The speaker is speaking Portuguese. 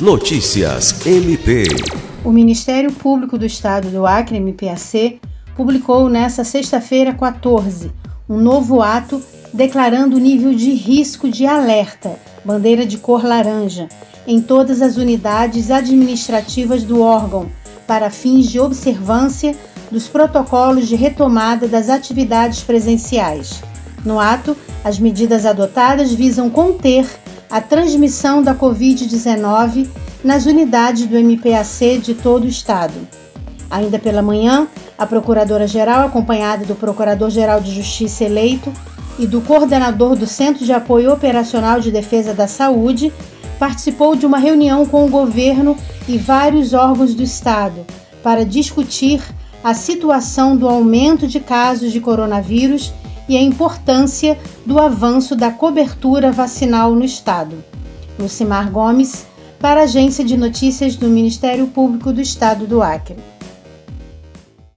Notícias MP. O Ministério Público do Estado do Acre, MPAC, publicou nesta sexta-feira 14 um novo ato declarando o nível de risco de alerta, bandeira de cor laranja, em todas as unidades administrativas do órgão, para fins de observância dos protocolos de retomada das atividades presenciais. No ato, as medidas adotadas visam conter a transmissão da Covid-19 nas unidades do MPAC de todo o estado. Ainda pela manhã, a Procuradora-Geral, acompanhada do Procurador-Geral de Justiça eleito e do coordenador do Centro de Apoio Operacional de Defesa da Saúde, participou de uma reunião com o governo e vários órgãos do Estado para discutir a situação do aumento de casos de coronavírus e a importância do avanço da cobertura vacinal no Estado. Lucimar Gomes, para a Agência de Notícias do Ministério Público do Estado do Acre.